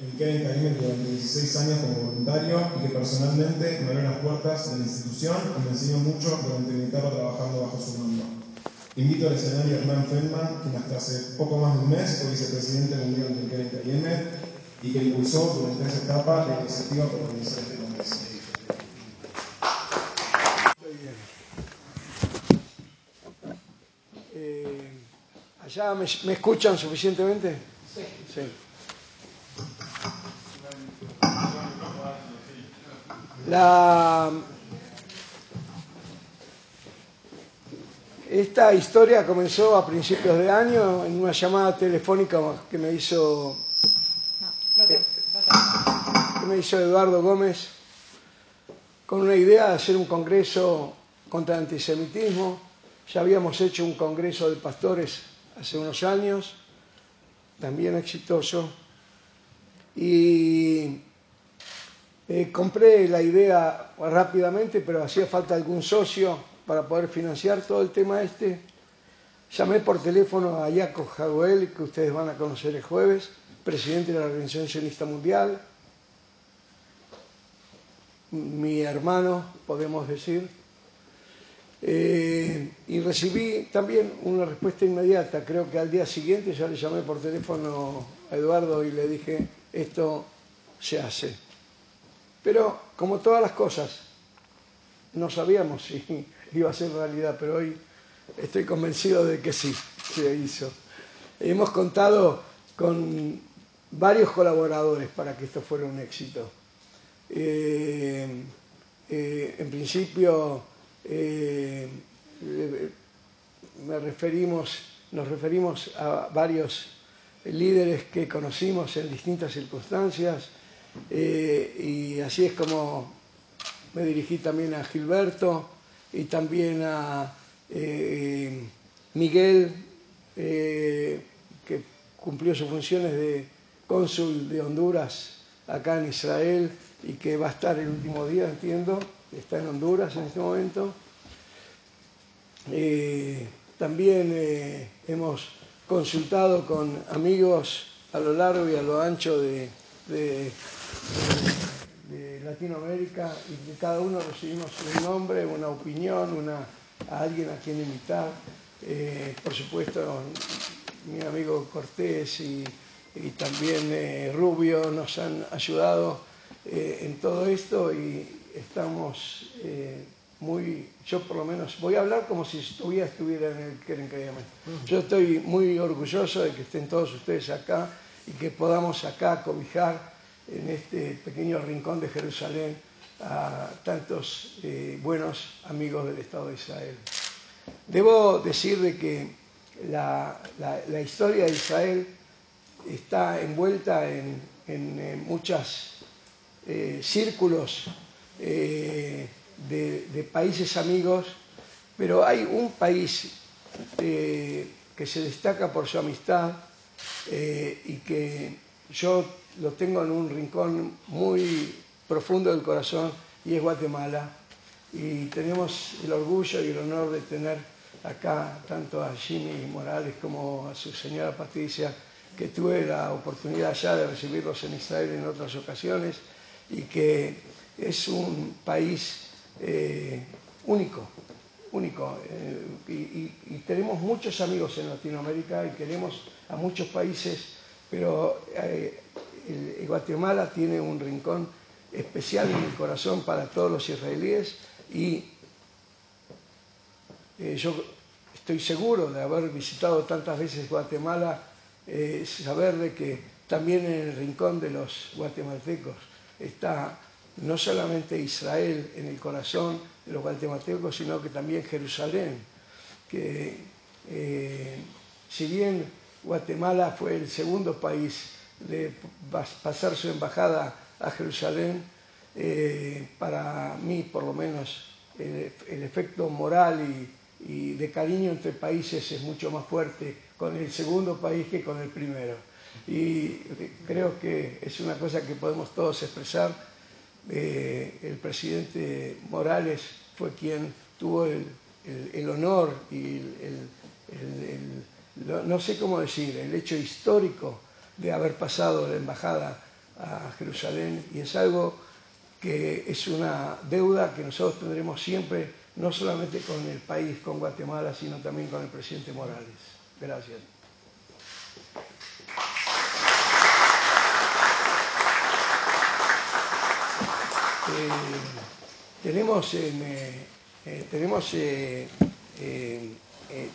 en Keren Caime durante 16 años como voluntario y que personalmente me abrió las puertas de la institución y me enseñó mucho durante mi etapa trabajando bajo su mando. Invito al escenario a Hernán Feldman, quien hasta hace poco más de un mes fue vicepresidente mundial del Keren Caime y que impulsó durante esa etapa la iniciativa para organizar este congreso. Eh, ¿Allá me, me escuchan suficientemente? Sí. La, esta historia comenzó a principios de año en una llamada telefónica que me hizo, que me hizo Eduardo Gómez con una idea de hacer un congreso contra el antisemitismo. Ya habíamos hecho un congreso de pastores hace unos años, también exitoso, y eh, compré la idea rápidamente, pero hacía falta algún socio para poder financiar todo el tema este. Llamé por teléfono a Jacob Jaguel, que ustedes van a conocer el jueves, presidente de la Organización Sionista Mundial, mi hermano, podemos decir, eh, y recibí también una respuesta inmediata. Creo que al día siguiente ya le llamé por teléfono a Eduardo y le dije, esto se hace. Pero como todas las cosas, no sabíamos si iba a ser realidad, pero hoy estoy convencido de que sí, se hizo. Hemos contado con varios colaboradores para que esto fuera un éxito. Eh, eh, en principio, eh, nos referimos a varios líderes que conocimos en distintas circunstancias eh, y así es como me dirigí también a Gilberto y también a eh, Miguel, eh, que cumplió sus funciones de cónsul de Honduras acá en Israel y que va a estar el último día, entiendo, está en Honduras en este momento. También hemos consultado con amigos a lo largo y a lo ancho de, de Latinoamérica y de cada uno recibimos un nombre, una opinión, una, a alguien a quien invitar. Eh, por supuesto, mi amigo Cortés y, y también eh, Rubio nos han ayudado eh, en todo esto y estamos eh, muy, yo por lo menos, voy a hablar como si estuviera, estuviera en el Keren. Yo estoy muy orgulloso de que estén todos ustedes acá y que podamos acá cobijar en este pequeño rincón de Jerusalén a tantos eh, buenos amigos del Estado de Israel. Debo decir de que la, la, historia de Israel está envuelta en, en, en muchos eh, círculos eh, de, países amigos, pero hay un país eh, que se destaca por su amistad eh, y que yo lo tengo en un rincón muy profundo del corazón y es Guatemala. Y tenemos el orgullo y el honor de tener acá tanto a Jimmy Morales como a su señora Patricia, que tuve la oportunidad ya de recibirlos en Israel en otras ocasiones y que es un país eh, único, único. Eh, y, y, y, tenemos muchos amigos en Latinoamérica y queremos a muchos países, pero eh, Guatemala tiene un rincón especial en el corazón para todos los israelíes y eh, yo estoy seguro de haber visitado tantas veces Guatemala, eh, saber de que también en el rincón de los guatemaltecos está no solamente Israel en el corazón de los guatemaltecos, sino que también Jerusalén, que si bien Guatemala fue el segundo país de pasar su embajada a Jerusalén, eh, para mí por lo menos el, efecto moral y, de cariño entre países es mucho más fuerte con el segundo país que con el primero. Y creo que es una cosa que podemos todos expresar. Eh, el presidente Morales fue quien tuvo el, el honor y el, no sé cómo decir, el hecho histórico de haber pasado la embajada a Jerusalén y es algo que es una deuda que nosotros tendremos siempre, no solamente con el país, con Guatemala, sino también con el presidente Morales. Gracias. Eh, tenemos eh, eh, tenemos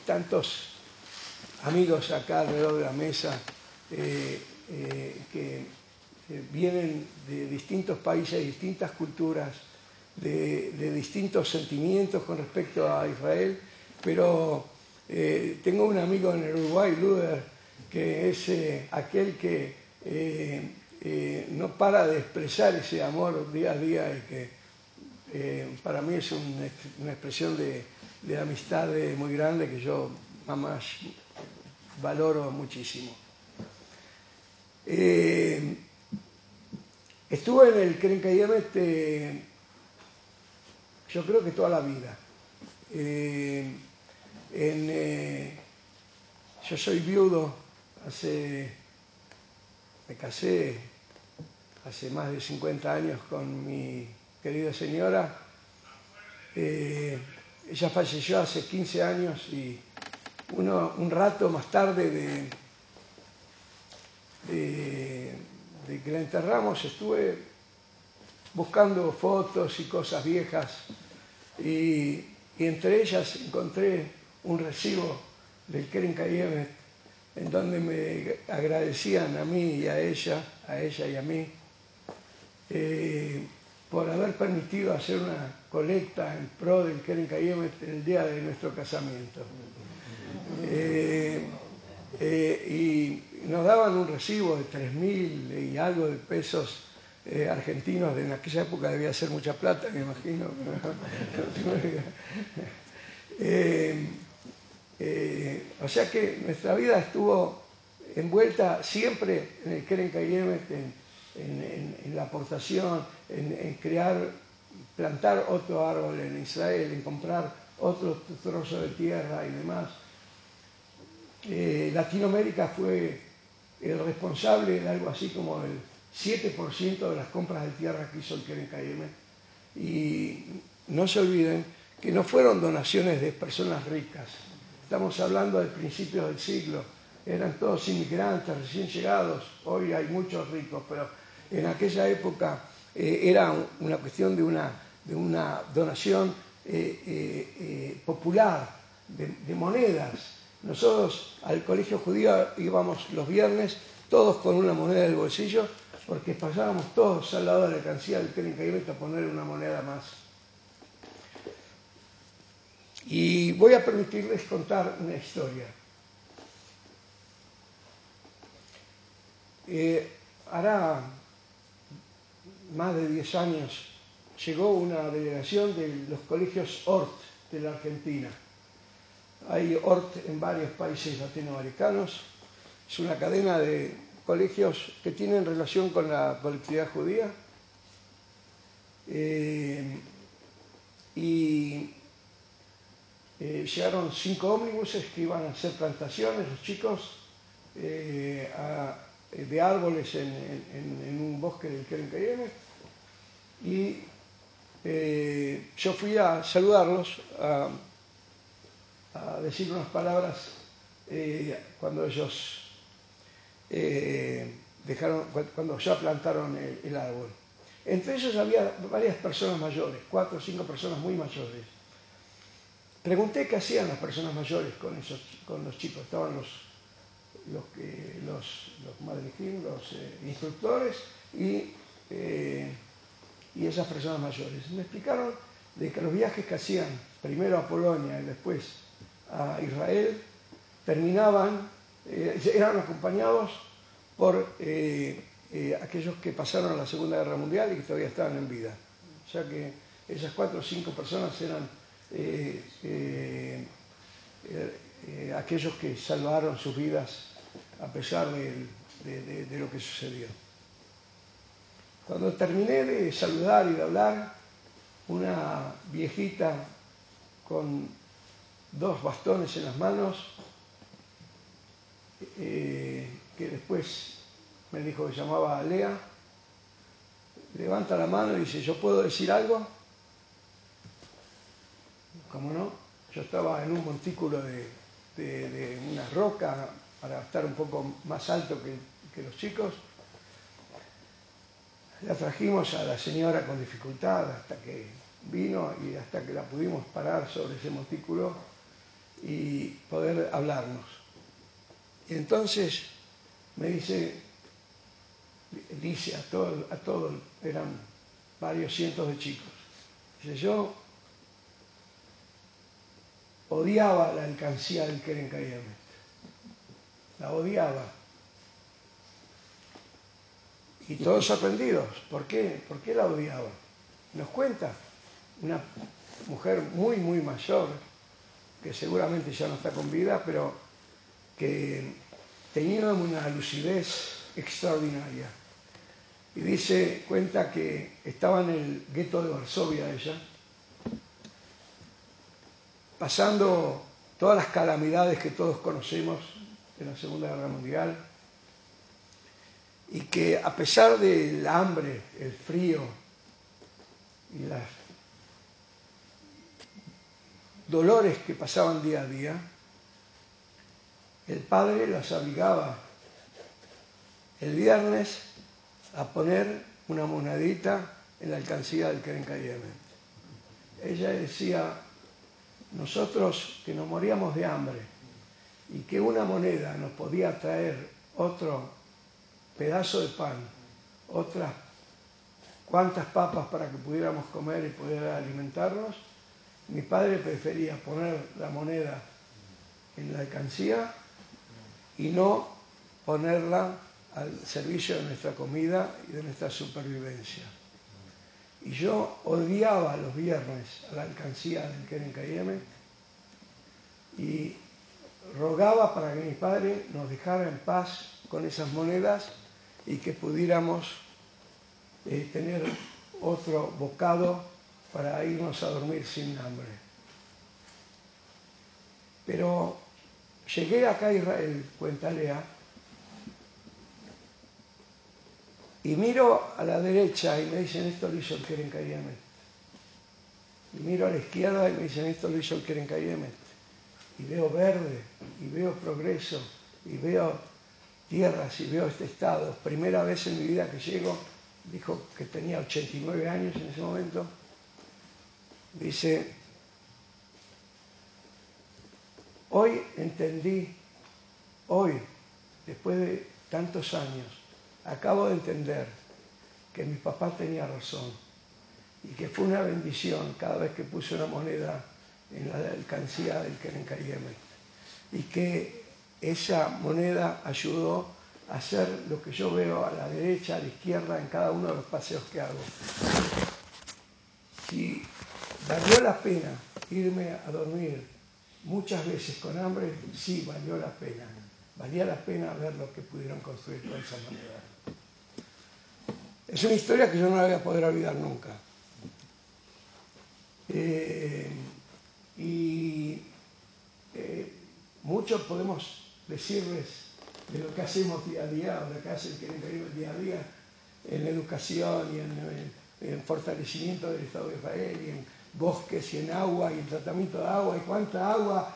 tantos amigos acá alrededor de la mesa que vienen de distintos países, distintas culturas, de, distintos sentimientos con respecto a Israel, pero tengo un amigo en el Uruguay, Luder, que es aquel que eh, no para de expresar ese amor día a día y que eh, para mí es una expresión de, amistad muy grande que yo más valoro muchísimo. Eh, estuve en el Keren yo creo que toda la vida. yo soy viudo, hace, me casé hace más de 50 años con mi querida señora. Eh, ella falleció hace 15 años y un rato más tarde de, que la enterramos estuve buscando fotos y cosas viejas y, entre ellas encontré un recibo del Keren Kayemet en donde me agradecían a mí y a ella, a ella y a mí, eh, por haber permitido hacer una colecta en pro del Keren Kayemet el día de nuestro casamiento. Eh, eh, y nos daban un recibo de 3.000 y algo de pesos argentinos, en aquella época debía ser mucha plata, me imagino. o sea que nuestra vida estuvo envuelta siempre en el Keren Kayemet, en, en, la aportación, en, crear, plantar otro árbol en Israel, en comprar otro trozo de tierra y demás. Eh, Latinoamérica fue el responsable de algo así como el 7% de las compras de tierra que hizo el Keren Y no se olviden que no fueron donaciones de personas ricas. Estamos hablando de principios del siglo. Eran todos inmigrantes, recién llegados. Hoy hay muchos ricos, pero en aquella época eh, era una cuestión de una, de una donación eh, popular de, monedas. Nosotros al colegio judío íbamos los viernes todos con una moneda del bolsillo porque pasábamos todos al lado de la cancilla del Keren a poner una moneda más. Y voy a permitirles contar una historia. hará más de 10 años, llegó una delegación de los colegios ORT de la Argentina. Hay ORT en varios países latinoamericanos. Es una cadena de colegios que tienen relación con la colectividad judía. Eh, y eh, llegaron cinco ómnibuses que iban a hacer plantaciones, los chicos, eh, de árboles en, un bosque del Keren Cayenne y yo fui a saludarlos, decir unas palabras eh, cuando ellos eh, dejaron, cuando ya plantaron el, árbol. Entre ellos había varias personas mayores, cuatro o cinco personas muy mayores. Pregunté qué hacían las personas mayores con, esos, con los chicos. Estaban los, los, los, los los instructores y y esas personas mayores. Me explicaron de que los viajes que hacían primero a Polonia y después a Israel terminaban, eh, eran acompañados por eh, eh, aquellos que pasaron a la Segunda Guerra Mundial y que todavía estaban en vida. O sea que esas cuatro o cinco personas eran aquellos que salvaron sus vidas a pesar de lo que sucedió. Cuando terminé de saludar y de hablar, una viejita con dos bastones en las manos, eh, que después me dijo que llamaba Lea, levanta la mano y dice, ¿yo puedo decir algo? ¿Cómo no? Yo estaba en un montículo de, una roca para estar un poco más alto que, que los chicos. La trajimos a la señora con dificultad hasta que vino y hasta que la pudimos parar sobre ese montículo y poder hablarnos. Y entonces me dice, dice a todos, a todos, eran varios cientos de chicos, dice, yo odiaba la alcancía del Keren la odiaba. Y todos sorprendidos, ¿por qué? ¿Por qué la odiaba? Nos cuenta una mujer muy, muy mayor, que seguramente ya no está con vida, pero que tenía una lucidez extraordinaria. Y dice, cuenta que estaba en el gueto de Varsovia ella, pasando todas las calamidades que todos conocemos de la Segunda Guerra Mundial, y que a pesar del hambre, el frío y las dolores que pasaban día a día, el padre las obligaba el viernes a poner una monedita en la alcancía del Keren Ella decía, nosotros que nos moríamos de hambre y que una moneda nos podía traer otro pedazo de pan, otras cuantas papas para que pudiéramos comer y poder alimentarnos, mi padre prefería poner la moneda en la alcancía y no ponerla al servicio de nuestra comida y de nuestra supervivencia. Y yo odiaba los viernes a la alcancía del Keren Cayeme y rogaba para que mi padre nos dejara en paz con esas monedas y que pudiéramos eh, tener otro bocado para irnos a dormir sin hambre. Pero llegué acá a Israel, cuenta Lea, y miro a la derecha y me dicen esto lo hizo el Keren Y miro a la izquierda y me dicen esto lo hizo el Keren Y veo verde, y veo progreso, y veo tierras, y veo este estado. Primera vez en mi vida que llego, dijo que tenía 89 años en ese momento, Dice, hoy entendí, hoy, después de tantos años, acabo de entender que mi papá tenía razón y que fue una bendición cada vez que puse una moneda en la alcancía del Keren y que esa moneda ayudó a hacer lo que yo veo a la derecha, a la izquierda, en cada uno de los paseos que hago. Si ¿Valió la pena irme a dormir muchas veces con hambre? Sí, valió la pena. Valía la pena ver lo que pudieron construir con esa manera. Es una historia que yo no la voy a poder olvidar nunca. Eh, y eh, muchos podemos decirles de lo que hacemos día a día, o lo que hacen el día a día, en educación y en, en fortalecimiento del Estado de Israel y en bosques y en agua y el tratamiento de agua y cuánta agua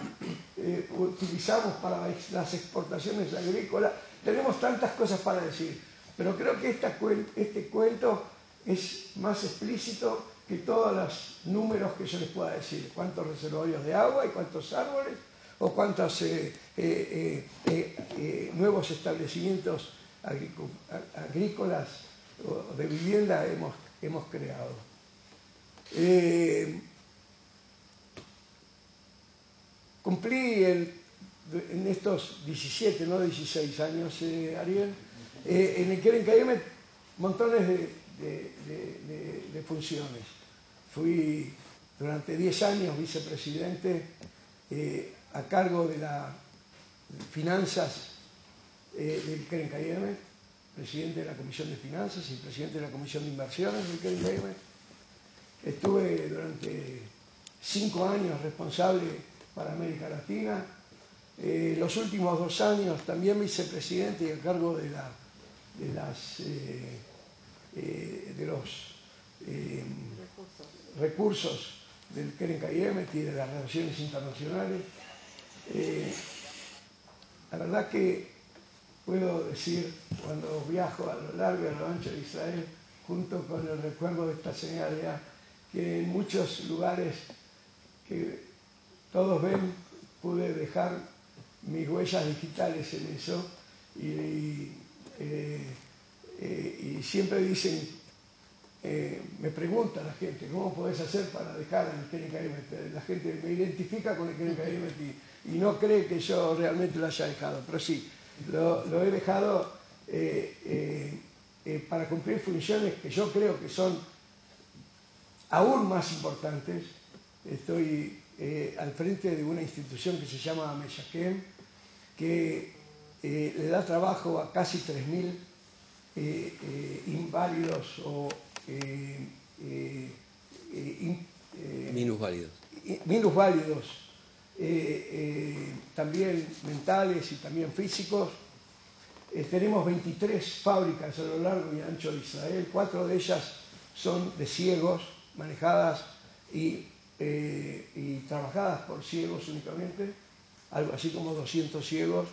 eh, utilizamos para las exportaciones agrícolas. Tenemos tantas cosas para decir, pero creo que este cuento es más explícito que todos los números que yo les pueda decir, cuántos reservorios de agua y cuántos árboles o cuántos eh, eh, nuevos establecimientos agrícolas o de vivienda hemos, hemos creado. Eh, cumplí en estos 17, no 16 años, eh, Ariel, eh, en el que en montones de, funciones. Fui durante 10 años vicepresidente a cargo de las finanzas del Keren presidente de la Comisión de Finanzas y presidente de la Comisión de Inversiones del Keren Estuve durante cinco años responsable para América Latina. Eh, los últimos dos años también vicepresidente y a cargo de, eh, eh, los recursos del Kayemet y de las relaciones internacionales. la verdad que puedo decir, cuando viajo a lo largo y a lo ancho de Israel, junto con el recuerdo de esta señalidad, que en muchos lugares que todos ven pude dejar mis huellas digitales en eso y, eh, eh, siempre dicen, eh, me pregunta la gente, ¿cómo podés hacer para dejar el Keren La gente me identifica con el Keren y, y no cree que yo realmente lo haya dejado, pero sí, lo, he dejado para cumplir funciones que yo creo que son aún más importantes. Estoy eh, al frente de una institución que se llama Meshakem, que eh, le da trabajo a casi 3.000 eh, inválidos o minusválidos. minusválidos también mentales y también físicos. tenemos 23 fábricas a lo largo y ancho de Israel, cuatro de ellas son de ciegos, manejadas y eh, y trabajadas por ciegos únicamente, algo así como 200 ciegos.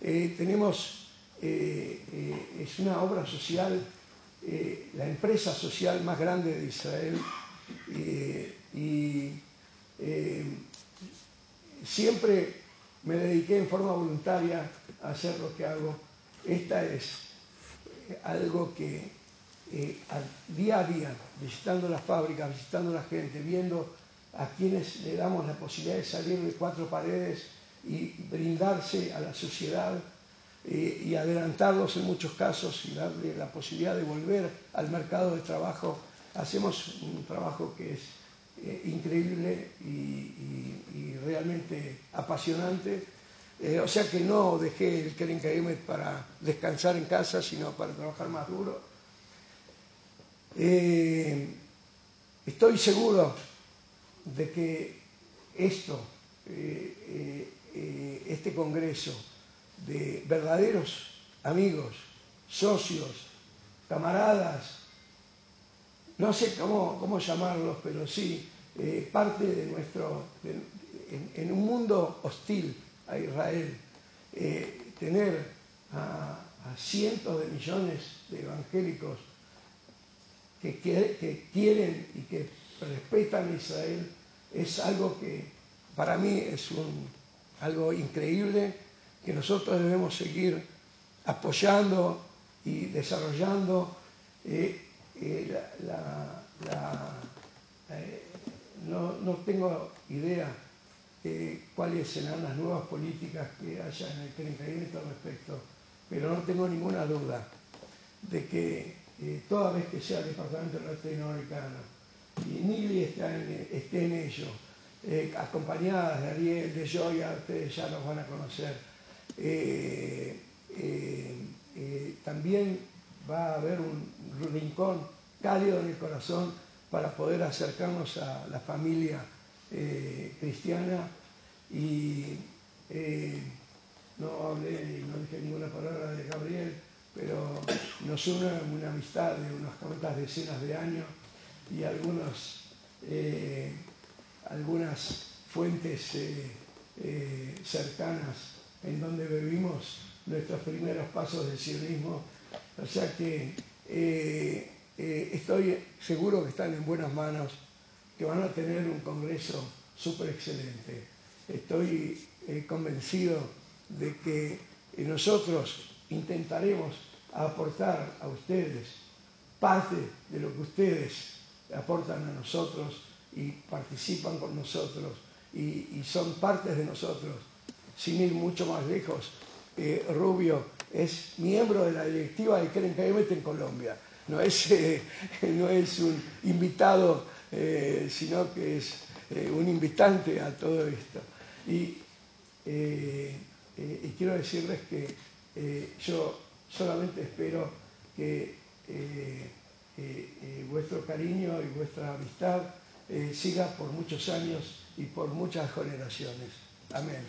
Eh, tenemos, eh, es una obra social, la empresa social más grande de Israel y siempre me dediqué en forma voluntaria a hacer lo que hago. Esta es algo que eh, día a día, visitando las fábricas, visitando la gente, viendo a quienes le damos la posibilidad de salir de cuatro paredes y brindarse a la sociedad eh, y adelantarlos en muchos casos y darle la posibilidad de volver al mercado de trabajo. Hacemos un trabajo que es eh, increíble y, realmente apasionante. o sea que no dejé el Keren para descansar en casa, sino para trabajar más duro eh, estoy seguro de que esto, eh, eh, este Congreso de verdaderos amigos, socios, camaradas, no sé cómo, llamarlos, pero sí, parte de nuestro, en, un mundo hostil a Israel, tener a cientos de millones de evangélicos que, quieren y que respetan a Israel es algo que para mí es algo increíble que nosotros debemos seguir apoyando y desarrollando. Eh, eh, eh, no, tengo idea de cuáles serán las nuevas políticas que haya en el Crecimiento al respecto, pero no tengo ninguna duda de que toda vez que sea el Departamento Latinoamericano y Nili está en, esté en ello, eh, acompañadas de Ariel, de Joya, ustedes ya nos van a conocer. Eh, eh, también va a haber un rincón cálido en el corazón para poder acercarnos a la familia cristiana. Y no hablé no dije ninguna palabra de Gabriel, nos una amistad de unas cuantas decenas de años y algunos, eh, algunas fuentes eh, eh, cercanas en donde vivimos nuestros primeros pasos del sionismo. O sea que estoy seguro que están en buenas manos, que van a tener un congreso súper excelente. Estoy convencido de que nosotros intentaremos aportar a ustedes parte de lo que ustedes aportan a nosotros y participan con nosotros y, son partes de nosotros. Sin ir mucho más lejos, eh, Rubio es miembro de la directiva de Keren Cayemet en Colombia. No es, eh, no es un invitado, eh, sino que es un invitante a todo esto. y quiero decirles que yo solamente espero que eh, eh, vuestro cariño y vuestra amistad siga por muchos años y por muchas generaciones. Amén.